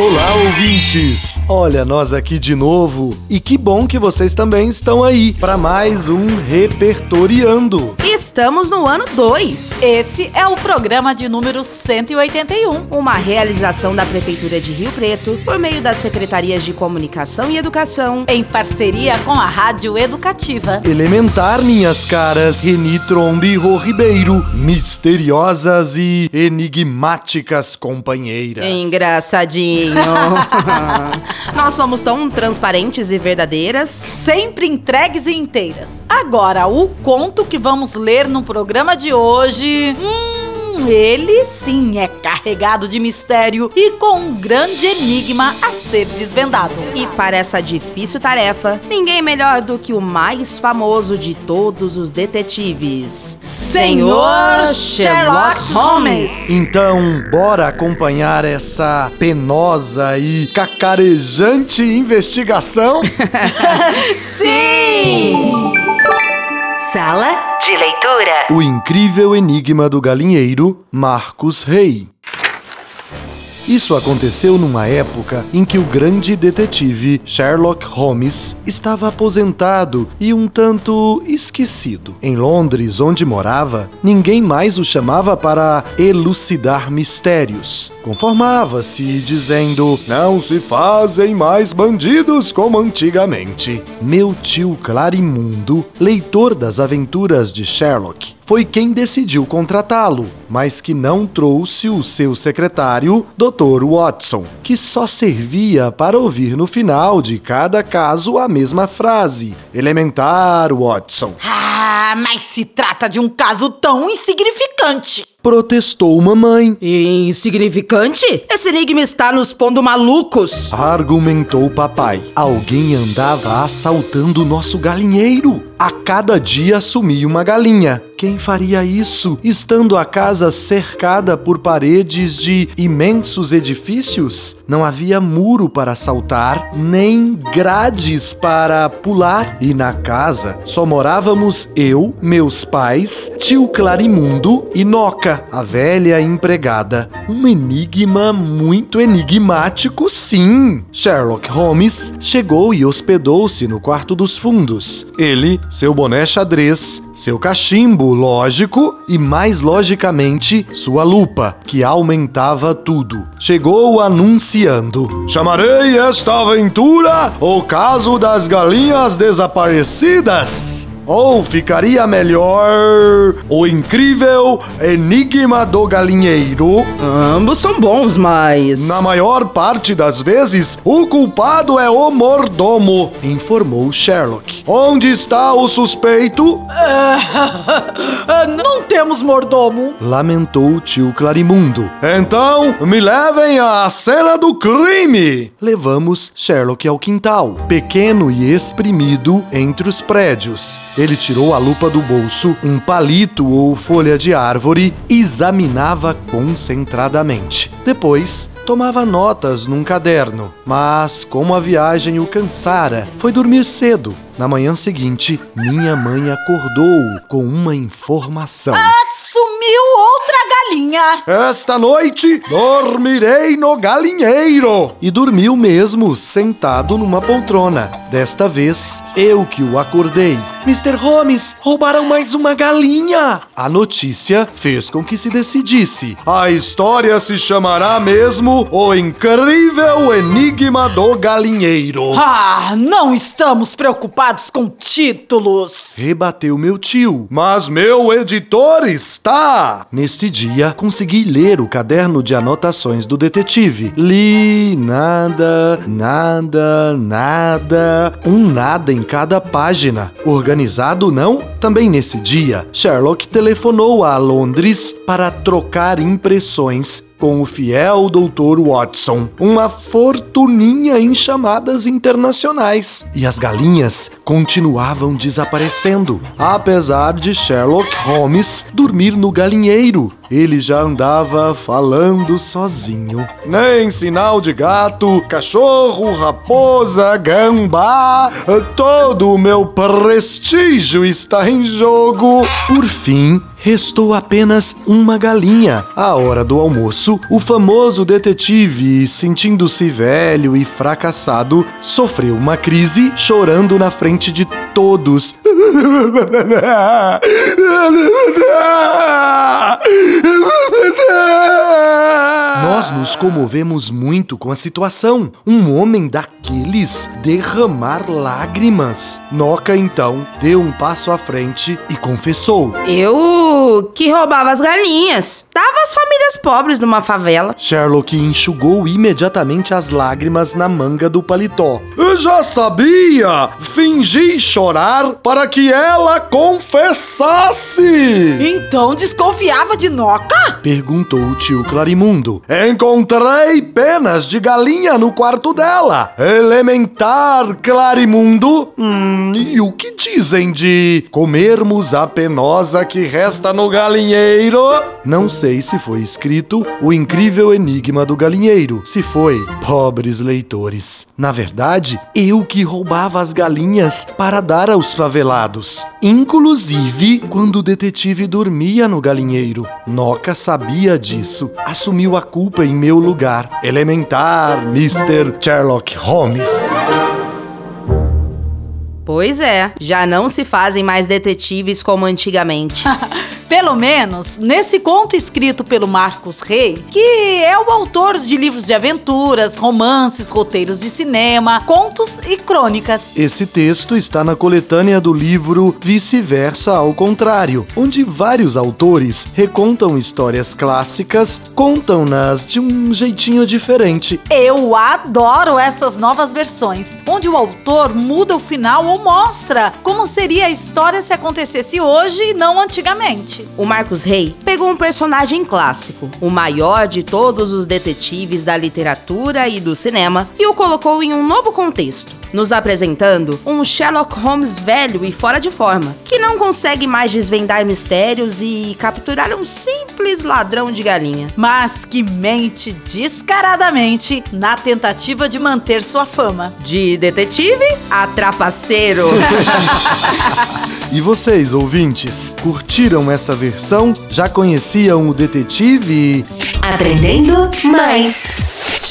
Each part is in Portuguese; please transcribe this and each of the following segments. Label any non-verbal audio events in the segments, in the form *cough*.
Olá, ouvintes! Olha nós aqui de novo e que bom que vocês também estão aí para mais um Repertoriando. Estamos no ano 2. Esse é o programa de número 181. Uma realização da Prefeitura de Rio Preto por meio das Secretarias de Comunicação e Educação. Em parceria com a Rádio Educativa. Elementar, minhas caras, Reni Trombe Rô Ribeiro, misteriosas e enigmáticas companheiras. Engraçadinho. *laughs* Nós somos tão transparentes e verdadeiras. Sempre entregues e inteiras. Agora, o conto que vamos ler no programa de hoje. Hum ele sim é carregado de mistério e com um grande enigma a ser desvendado. E para essa difícil tarefa, ninguém melhor do que o mais famoso de todos os detetives, Senhor Sherlock Holmes. Então, bora acompanhar essa penosa e cacarejante investigação? *laughs* sim! *laughs* Sala de leitura. O incrível enigma do galinheiro Marcos Rey. Isso aconteceu numa época em que o grande detetive Sherlock Holmes estava aposentado e um tanto esquecido. Em Londres, onde morava, ninguém mais o chamava para elucidar mistérios. Conformava-se dizendo: Não se fazem mais bandidos como antigamente. Meu tio Clarimundo, leitor das aventuras de Sherlock, foi quem decidiu contratá-lo, mas que não trouxe o seu secretário, Dr. Watson, que só servia para ouvir no final de cada caso a mesma frase: Elementar, Watson. Ah, mas se trata de um caso tão insignificante. Protestou mamãe. Insignificante? Esse enigma está nos pondo malucos. Argumentou papai. Alguém andava assaltando o nosso galinheiro. A cada dia sumia uma galinha. Quem faria isso, estando a casa cercada por paredes de imensos edifícios? Não havia muro para saltar, nem grades para pular. E na casa só morávamos eu, meus pais, tio Clarimundo e Noca, a velha empregada. Um enigma muito enigmático, sim. Sherlock Holmes chegou e hospedou-se no quarto dos fundos. Ele seu boné xadrez, seu cachimbo, lógico, e mais logicamente, sua lupa, que aumentava tudo. Chegou anunciando: Chamarei esta aventura o caso das galinhas desaparecidas. Ou ficaria melhor o incrível Enigma do Galinheiro? Ambos são bons, mas. Na maior parte das vezes, o culpado é o mordomo, informou Sherlock. Onde está o suspeito? *laughs* Ah, não temos mordomo. Lamentou o tio Clarimundo. Então, me levem à cena do crime. Levamos Sherlock ao quintal, pequeno e exprimido entre os prédios. Ele tirou a lupa do bolso, um palito ou folha de árvore, examinava concentradamente. Depois, tomava notas num caderno, mas como a viagem o cansara, foi dormir cedo. Na manhã seguinte, minha mãe acordou com uma informação. Assumiu outra galinha. Esta noite dormirei no galinheiro. E dormiu mesmo, sentado numa poltrona. Desta vez, eu que o acordei. Mr. Holmes, roubaram mais uma galinha. A notícia fez com que se decidisse. A história se chamará mesmo O Incrível Enigma do Galinheiro. Ah, não estamos preocupados com títulos. Rebateu meu tio. Mas meu editor está. Neste dia, consegui ler o caderno de anotações do detetive. Li nada, nada, nada. Um nada em cada página. Organizado, não? Também nesse dia, Sherlock telefonou a Londres para trocar impressões com o fiel Dr. Watson, uma fortuninha em chamadas internacionais. E as galinhas continuavam desaparecendo, apesar de Sherlock Holmes dormir no galinheiro. Ele já andava falando sozinho. Nem sinal de gato, cachorro, raposa, gambá. Todo o meu prestígio está em jogo. Por fim, restou apenas uma galinha. À hora do almoço, o famoso detetive, sentindo-se velho e fracassado, sofreu uma crise chorando na frente de todos. Nós nos comovemos muito com a situação. Um homem daqueles derramar lágrimas. Noca então deu um passo à frente e confessou. Eu que roubava as galinhas. Dava às famílias pobres numa favela. Sherlock enxugou imediatamente as lágrimas na manga do paletó. Eu já sabia! Fingi chorar para que ela confessasse! Então desconfiava de Noca? Perguntou o tio Clarimundo. Encontrei penas de galinha no quarto dela. Elementar, Clarimundo. Hum, e o que dizem de comermos a penosa que resta no galinheiro? Não sei se foi escrito O Incrível Enigma do Galinheiro. Se foi, pobres leitores. Na verdade, eu que roubava as galinhas para dar aos favelados. Inclusive, quando o detetive dormia no galinheiro. Noca sabia disso. Assumiu a culpa em meu lugar. Elementar, Mr. Sherlock Holmes. Pois é, já não se fazem mais detetives como antigamente. *laughs* Pelo menos nesse conto escrito pelo Marcos Rey, que é o autor de livros de aventuras, romances, roteiros de cinema, contos e crônicas. Esse texto está na coletânea do livro Vice-Versa ao Contrário, onde vários autores recontam histórias clássicas, contam-nas de um jeitinho diferente. Eu adoro essas novas versões, onde o autor muda o final ou mostra como seria a história se acontecesse hoje e não antigamente. O Marcos Rey pegou um personagem clássico, o maior de todos os detetives da literatura e do cinema, e o colocou em um novo contexto, nos apresentando um Sherlock Holmes velho e fora de forma, que não consegue mais desvendar mistérios e capturar um simples ladrão de galinha. Mas que mente descaradamente na tentativa de manter sua fama. De detetive a trapaceiro. *laughs* E vocês, ouvintes, curtiram essa versão? Já conheciam o detetive? Aprendendo mais.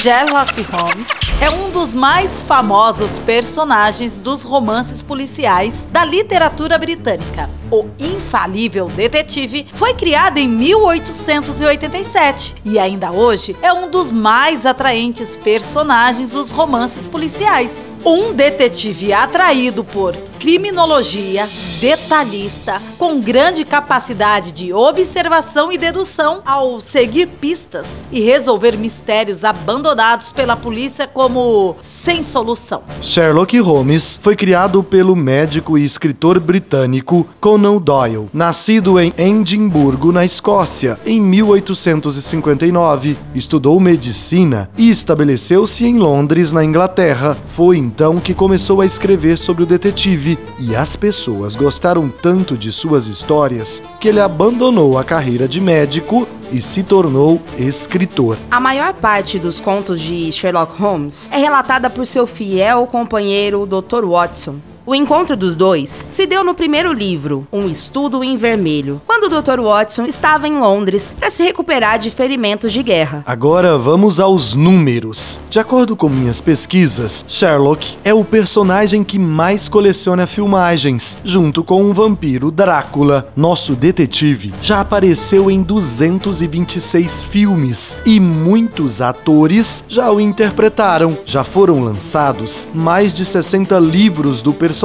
Sherlock Holmes é um dos mais famosos personagens dos romances policiais da literatura britânica. O infalível detetive foi criado em 1887 e ainda hoje é um dos mais atraentes personagens dos romances policiais. Um detetive atraído por criminologia, detalhista, com grande capacidade de observação e dedução ao seguir pistas e resolver mistérios abandonados pela polícia como sem solução. Sherlock Holmes foi criado pelo médico e escritor britânico Conan Doyle, nascido em Edimburgo, na Escócia, em 1859. Estudou medicina e estabeleceu-se em Londres, na Inglaterra. Foi então que começou a escrever sobre o detetive e as pessoas gostaram tanto de suas histórias que ele abandonou a carreira de médico e se tornou escritor. A maior parte dos contos de Sherlock Holmes é relatada por seu fiel companheiro Dr. Watson. O encontro dos dois se deu no primeiro livro, Um Estudo em Vermelho, quando o Dr. Watson estava em Londres para se recuperar de ferimentos de guerra. Agora vamos aos números. De acordo com minhas pesquisas, Sherlock é o personagem que mais coleciona filmagens, junto com o vampiro Drácula. Nosso detetive já apareceu em 226 filmes e muitos atores já o interpretaram. Já foram lançados mais de 60 livros do personagem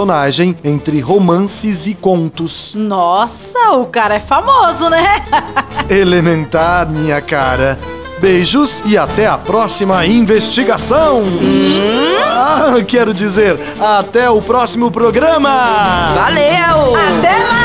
entre romances e contos. Nossa, o cara é famoso, né? *laughs* Elementar, minha cara. Beijos e até a próxima investigação! Ah, quero dizer, até o próximo programa! Valeu! Até mais!